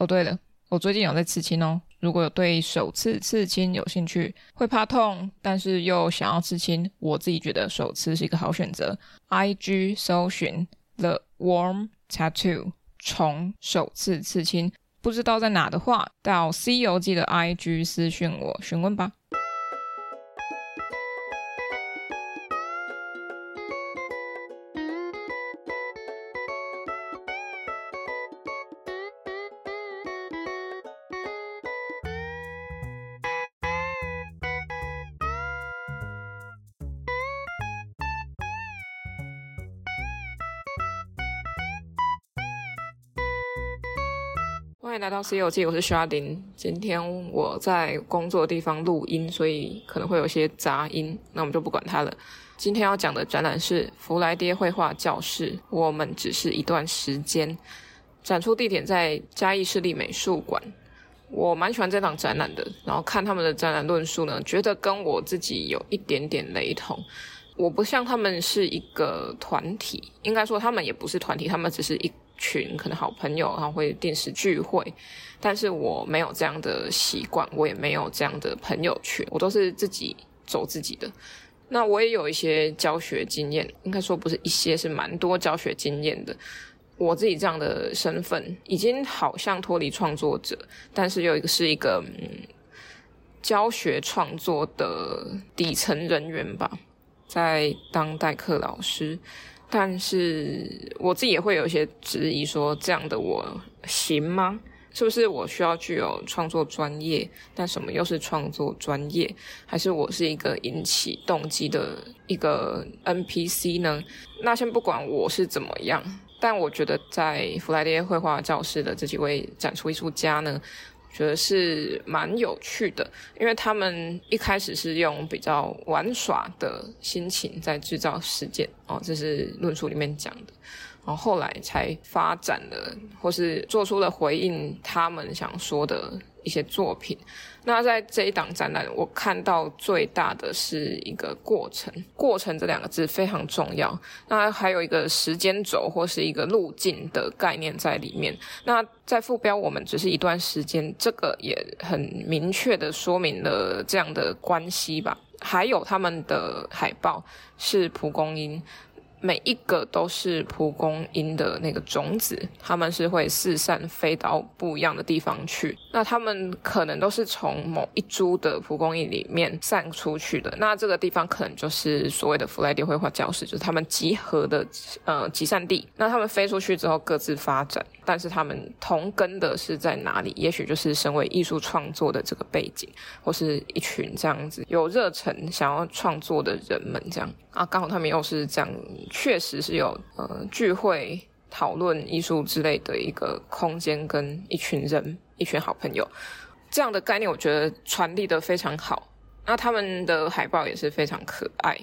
哦，对了，我最近有在刺青哦。如果有对首次刺青有兴趣，会怕痛，但是又想要刺青，我自己觉得首次是一个好选择。IG 搜寻 The Warm Tattoo 虫首次刺青，不知道在哪的话，到 C 游记的 IG 私讯我询问吧。欢迎来到《C 游记》，我是 Sharding。今天我在工作的地方录音，所以可能会有些杂音，那我们就不管它了。今天要讲的展览是福来爹绘画教室，我们只是一段时间。展出地点在嘉义市立美术馆。我蛮喜欢这档展览的，然后看他们的展览论述呢，觉得跟我自己有一点点雷同。我不像他们是一个团体，应该说他们也不是团体，他们只是一。群可能好朋友，然后会定时聚会，但是我没有这样的习惯，我也没有这样的朋友圈，我都是自己走自己的。那我也有一些教学经验，应该说不是一些，是蛮多教学经验的。我自己这样的身份，已经好像脱离创作者，但是又一个是一个嗯教学创作的底层人员吧，在当代课老师。但是我自己也会有一些质疑，说这样的我行吗？是不是我需要具有创作专业？但什么又是创作专业？还是我是一个引起动机的一个 NPC 呢？那先不管我是怎么样，但我觉得在弗莱迪绘画教室的这几位展出艺术家呢，觉得是蛮有趣的，因为他们一开始是用比较玩耍的心情在制造事件哦，这是论述里面讲的，然后后来才发展了，或是做出了回应他们想说的一些作品。那在这一档展览，我看到最大的是一个过程，过程这两个字非常重要。那还有一个时间轴或是一个路径的概念在里面。那在副标，我们只是一段时间，这个也很明确的说明了这样的关系吧。还有他们的海报是蒲公英。每一个都是蒲公英的那个种子，他们是会四散飞到不一样的地方去。那他们可能都是从某一株的蒲公英里面散出去的。那这个地方可能就是所谓的弗莱迪绘画教室，就是他们集合的呃集散地。那他们飞出去之后各自发展，但是他们同根的是在哪里？也许就是身为艺术创作的这个背景，或是一群这样子有热忱想要创作的人们这样。啊，刚好他们又是这样，确实是有呃聚会讨论艺术之类的一个空间，跟一群人、一群好朋友这样的概念，我觉得传递得非常好。那他们的海报也是非常可爱。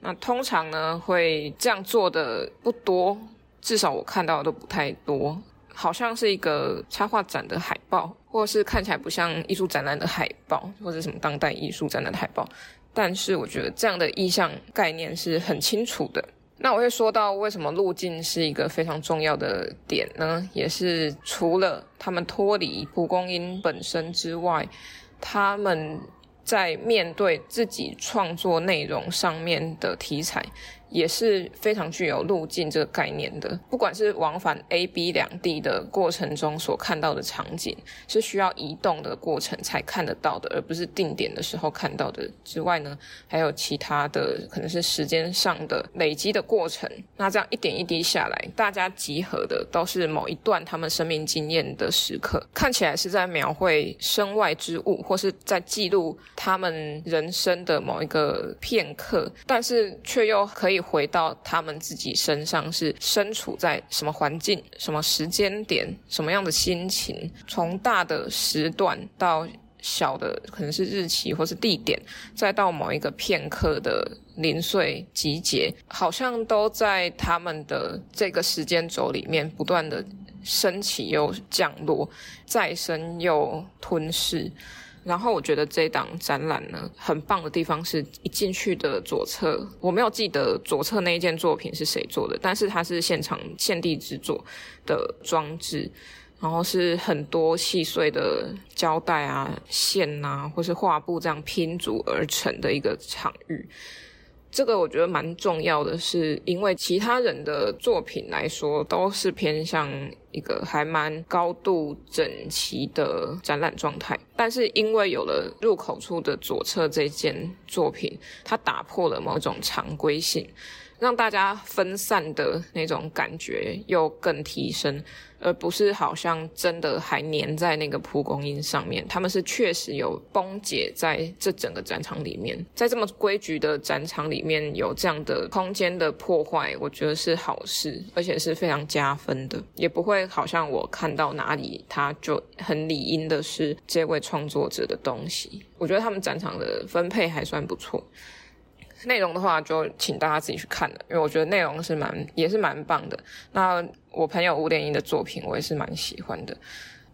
那通常呢，会这样做的不多，至少我看到的都不太多。好像是一个插画展的海报，或是看起来不像艺术展览的海报，或者什么当代艺术展览的海报。但是我觉得这样的意向概念是很清楚的。那我会说到为什么路径是一个非常重要的点呢？也是除了他们脱离蒲公英本身之外，他们在面对自己创作内容上面的题材。也是非常具有路径这个概念的，不管是往返 A、B 两地的过程中所看到的场景，是需要移动的过程才看得到的，而不是定点的时候看到的之外呢，还有其他的可能是时间上的累积的过程。那这样一点一滴下来，大家集合的都是某一段他们生命经验的时刻，看起来是在描绘身外之物，或是在记录他们人生的某一个片刻，但是却又可以。回到他们自己身上，是身处在什么环境、什么时间点、什么样的心情，从大的时段到小的，可能是日期或是地点，再到某一个片刻的零碎集结，好像都在他们的这个时间轴里面不断的升起又降落，再生又吞噬。然后我觉得这档展览呢，很棒的地方是一进去的左侧，我没有记得左侧那一件作品是谁做的，但是它是现场现地制作的装置，然后是很多细碎的胶带啊、线啊，或是画布这样拼组而成的一个场域。这个我觉得蛮重要的是，因为其他人的作品来说都是偏向一个还蛮高度整齐的展览状态，但是因为有了入口处的左侧这件作品，它打破了某种常规性。让大家分散的那种感觉又更提升，而不是好像真的还粘在那个蒲公英上面。他们是确实有崩解在这整个展场里面，在这么规矩的展场里面有这样的空间的破坏，我觉得是好事，而且是非常加分的，也不会好像我看到哪里他就很理应的是这位创作者的东西。我觉得他们展场的分配还算不错。内容的话，就请大家自己去看了，因为我觉得内容是蛮也是蛮棒的。那我朋友吴点英的作品，我也是蛮喜欢的，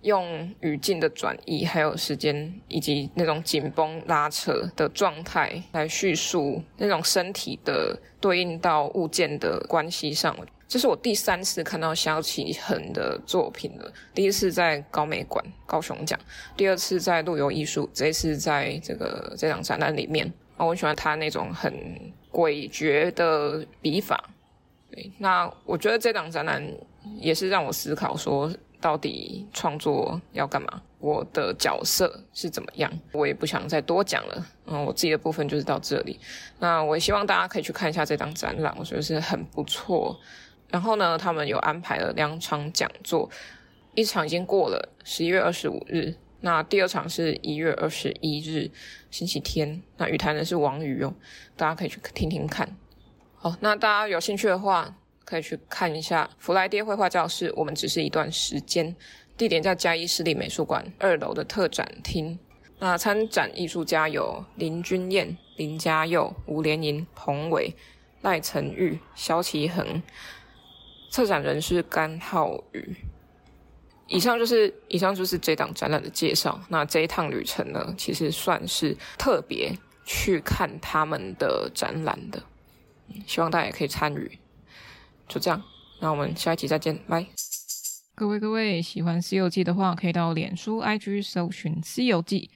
用语境的转移，还有时间以及那种紧绷拉扯的状态来叙述那种身体的对应到物件的关系上。这是我第三次看到萧启恒的作品了，第一次在高美馆高雄奖，第二次在陆游艺术，这一次在这个这场展览里面。啊我喜欢他那种很诡谲的笔法，对，那我觉得这档展览也是让我思考说，到底创作要干嘛？我的角色是怎么样？我也不想再多讲了，嗯，我自己的部分就是到这里。那我也希望大家可以去看一下这档展览，我觉得是很不错。然后呢，他们有安排了两场讲座，一场已经过了，十一月二十五日。那第二场是一月二十一日星期天，那与谈的是王宇哦，大家可以去听听看。好，那大家有兴趣的话，可以去看一下福来爹绘画教室。我们只是一段时间，地点在嘉义市立美术馆二楼的特展厅。那参展艺术家有林君燕、林嘉佑、吴连莹、彭伟、赖成玉、萧其恒。策展人是甘浩宇。以上就是以上就是这档展览的介绍。那这一趟旅程呢，其实算是特别去看他们的展览的。希望大家也可以参与。就这样，那我们下一期再见，拜。各位各位，喜欢《西游记》的话，可以到脸书、IG 搜寻《西游记》。